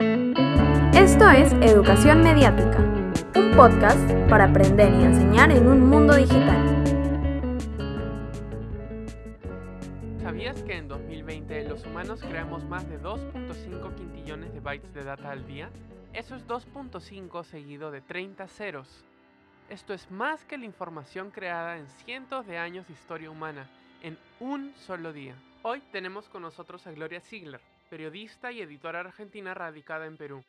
Esto es Educación Mediática, un podcast para aprender y enseñar en un mundo digital. ¿Sabías que en 2020 los humanos creamos más de 2.5 quintillones de bytes de data al día? Eso es 2.5 seguido de 30 ceros. Esto es más que la información creada en cientos de años de historia humana, en un solo día. Hoy tenemos con nosotros a Gloria Ziegler, periodista y editora argentina radicada en Perú.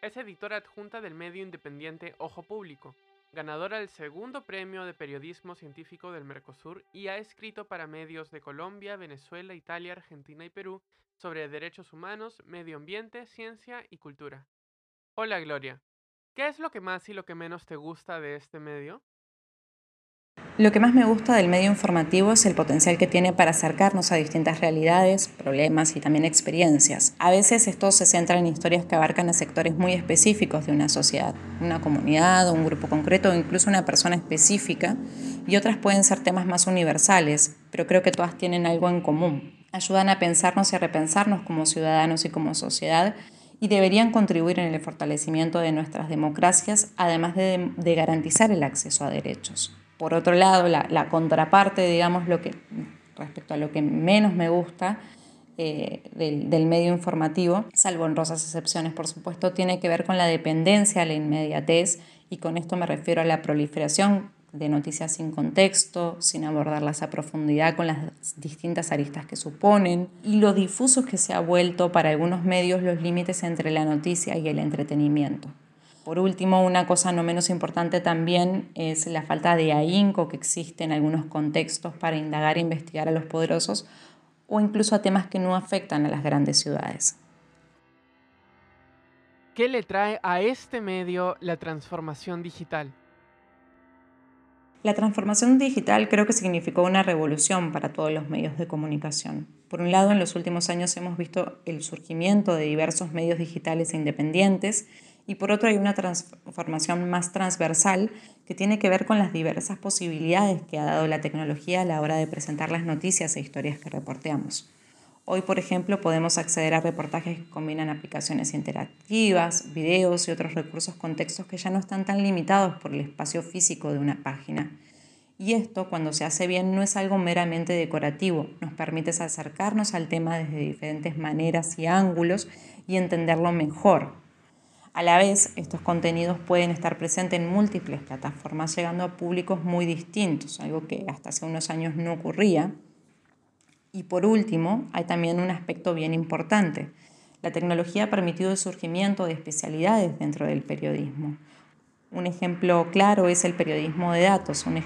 Es editora adjunta del medio independiente Ojo Público, ganadora del segundo premio de periodismo científico del Mercosur y ha escrito para medios de Colombia, Venezuela, Italia, Argentina y Perú sobre derechos humanos, medio ambiente, ciencia y cultura. Hola Gloria, ¿qué es lo que más y lo que menos te gusta de este medio? Lo que más me gusta del medio informativo es el potencial que tiene para acercarnos a distintas realidades, problemas y también experiencias. A veces esto se centra en historias que abarcan a sectores muy específicos de una sociedad, una comunidad, un grupo concreto o incluso una persona específica, y otras pueden ser temas más universales, pero creo que todas tienen algo en común. Ayudan a pensarnos y a repensarnos como ciudadanos y como sociedad y deberían contribuir en el fortalecimiento de nuestras democracias, además de, de garantizar el acceso a derechos. Por otro lado, la, contraparte, digamos, lo que, respecto a lo que menos me gusta eh, del, medio informativo, salvo en rosas excepciones, por supuesto, tiene que ver con la dependencia, la inmediatez, y con esto me refiero a la proliferación de noticias sin contexto, sin abordarlas a profundidad con las distintas aristas que suponen, y lo difusos que se ha vuelto para algunos medios los límites entre la noticia y el entretenimiento. Por último, una cosa no menos importante también es la falta de ahínco que existe en algunos contextos para indagar e investigar a los poderosos o incluso a temas que no afectan a las grandes ciudades. ¿Qué le trae a este medio la transformación digital? La transformación digital creo que significó una revolución para todos los medios de comunicación. Por un lado, en los últimos años hemos visto el surgimiento de diversos medios digitales e independientes y por otro hay una transformación más transversal que tiene que ver con las diversas posibilidades que ha dado la tecnología a la hora de presentar las noticias e historias que reporteamos. Hoy, por ejemplo, podemos acceder a reportajes que combinan aplicaciones interactivas, videos y otros recursos con textos que ya no están tan limitados por el espacio físico de una página. Y esto, cuando se hace bien, no es algo meramente decorativo, nos permite acercarnos al tema desde diferentes maneras y ángulos y entenderlo mejor, a la vez, estos contenidos pueden estar presentes en múltiples plataformas, llegando a públicos muy distintos, algo que hasta hace unos años no ocurría. Y por último, hay también un aspecto bien importante. La tecnología ha permitido el surgimiento de especialidades dentro del periodismo. Un ejemplo claro es el periodismo de datos, un,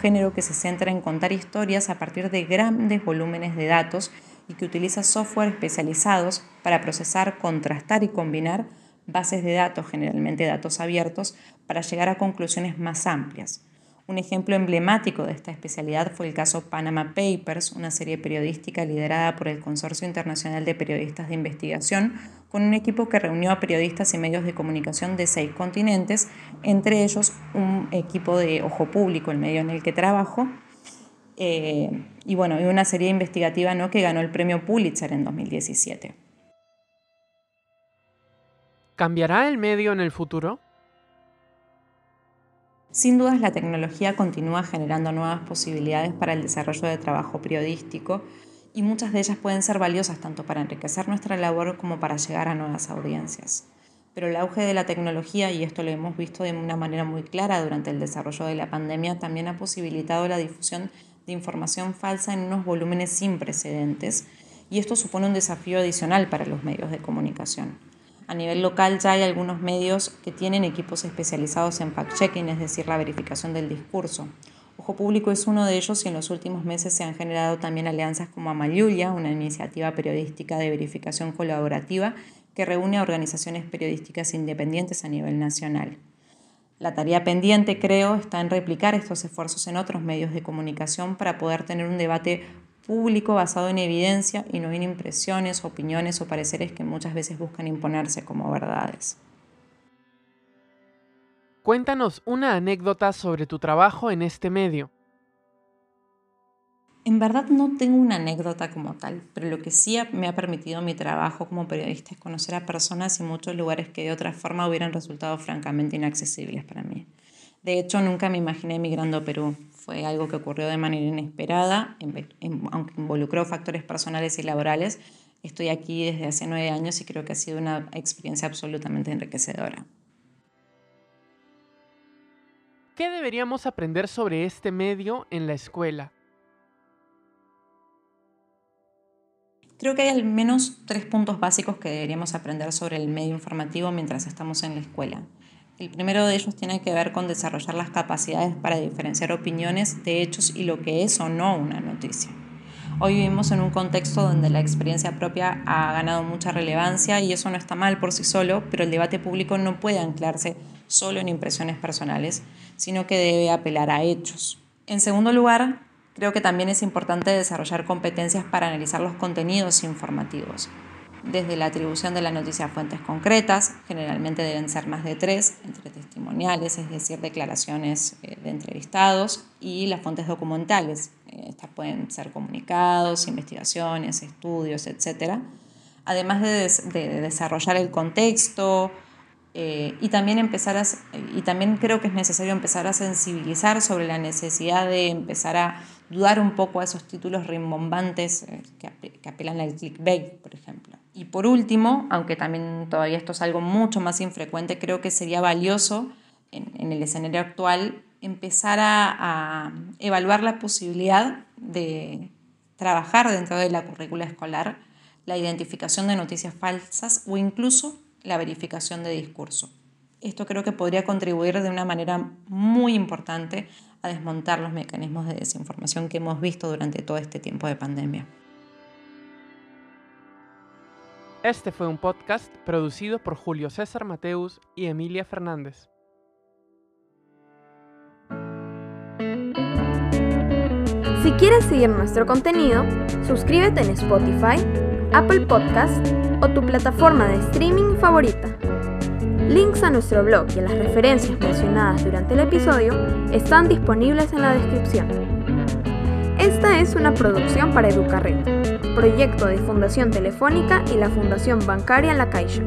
género que se centra en contar historias a partir de grandes volúmenes de datos y que utiliza software especializados para procesar, contrastar y combinar bases de datos, generalmente datos abiertos, para llegar a conclusiones más amplias. Un ejemplo emblemático de esta especialidad fue el caso Panama Papers, una serie periodística liderada por el Consorcio Internacional de Periodistas de Investigación, con un equipo que reunió a periodistas y medios de comunicación de seis continentes, entre ellos un equipo de Ojo Público, el medio en el que trabajo, eh, y bueno, una serie investigativa ¿no? que ganó el premio Pulitzer en 2017. ¿Cambiará el medio en el futuro? Sin dudas la tecnología continúa generando nuevas posibilidades para el desarrollo de trabajo periodístico y muchas de ellas pueden ser valiosas tanto para enriquecer nuestra labor como para llegar a nuevas audiencias. Pero el auge de la tecnología, y esto lo hemos visto de una manera muy clara durante el desarrollo de la pandemia, también ha posibilitado la difusión de información falsa en unos volúmenes sin precedentes, y esto supone un desafío adicional para los medios de comunicación. A nivel local ya hay algunos medios que tienen equipos especializados en fact-checking, es decir, la verificación del discurso. Ojo Público es uno de ellos y en los últimos meses se han generado también alianzas como Amayulia, una iniciativa periodística de verificación colaborativa que reúne a organizaciones periodísticas independientes a nivel nacional. La tarea pendiente, creo, está en replicar estos esfuerzos en otros medios de comunicación para poder tener un debate público basado en evidencia y no en impresiones, opiniones o pareceres que muchas veces buscan imponerse como verdades. Cuéntanos una anécdota sobre tu trabajo en este medio. En verdad no tengo una anécdota como tal, pero lo que sí me ha permitido mi trabajo como periodista es conocer a personas y muchos lugares que de otra forma hubieran resultado francamente inaccesibles para mí. De hecho, nunca me imaginé emigrando a Perú. Fue algo que ocurrió de manera inesperada, aunque involucró factores personales y laborales. Estoy aquí desde hace nueve años y creo que ha sido una experiencia absolutamente enriquecedora. ¿Qué deberíamos aprender sobre este medio en la escuela? Creo que hay al menos tres puntos básicos que deberíamos aprender sobre el medio informativo mientras estamos en la escuela. El primero de ellos tiene que ver con desarrollar las capacidades para diferenciar opiniones de hechos y lo que es o no una noticia. Hoy vivimos en un contexto donde la experiencia propia ha ganado mucha relevancia y eso no está mal por sí solo, pero el debate público no puede anclarse solo en impresiones personales, sino que debe apelar a hechos. En segundo lugar, Creo que también es importante desarrollar competencias para analizar los contenidos informativos, desde la atribución de la noticia a fuentes concretas, generalmente deben ser más de tres, entre testimoniales, es decir, declaraciones eh, de entrevistados, y las fuentes documentales. Eh, estas pueden ser comunicados, investigaciones, estudios, etc. Además de, desarrollar el contexto, eh, y, también empezar a, y también creo que es necesario empezar a sensibilizar sobre la necesidad de empezar a dudar un poco a esos títulos rimbombantes eh, que, apelan al clickbait, por ejemplo. Y por último, aunque también todavía esto es algo mucho más infrecuente, creo que sería valioso en, el escenario actual empezar a, evaluar la posibilidad de trabajar dentro de la currícula escolar la identificación de noticias falsas o incluso la verificación de discurso. Esto creo que podría contribuir de una manera muy importante a desmontar los mecanismos de desinformación que hemos visto durante todo este tiempo de pandemia. Este fue un podcast producido por Julio César Mateus y Emilia Fernández. Si quieres seguir nuestro contenido, suscríbete en Spotify, Apple Podcast o tu plataforma de streaming favorita. Links a nuestro blog y a las referencias mencionadas durante el episodio están disponibles en la descripción. Esta es una producción para Educarred, proyecto de Fundación Telefónica y la Fundación Bancaria La Caixa.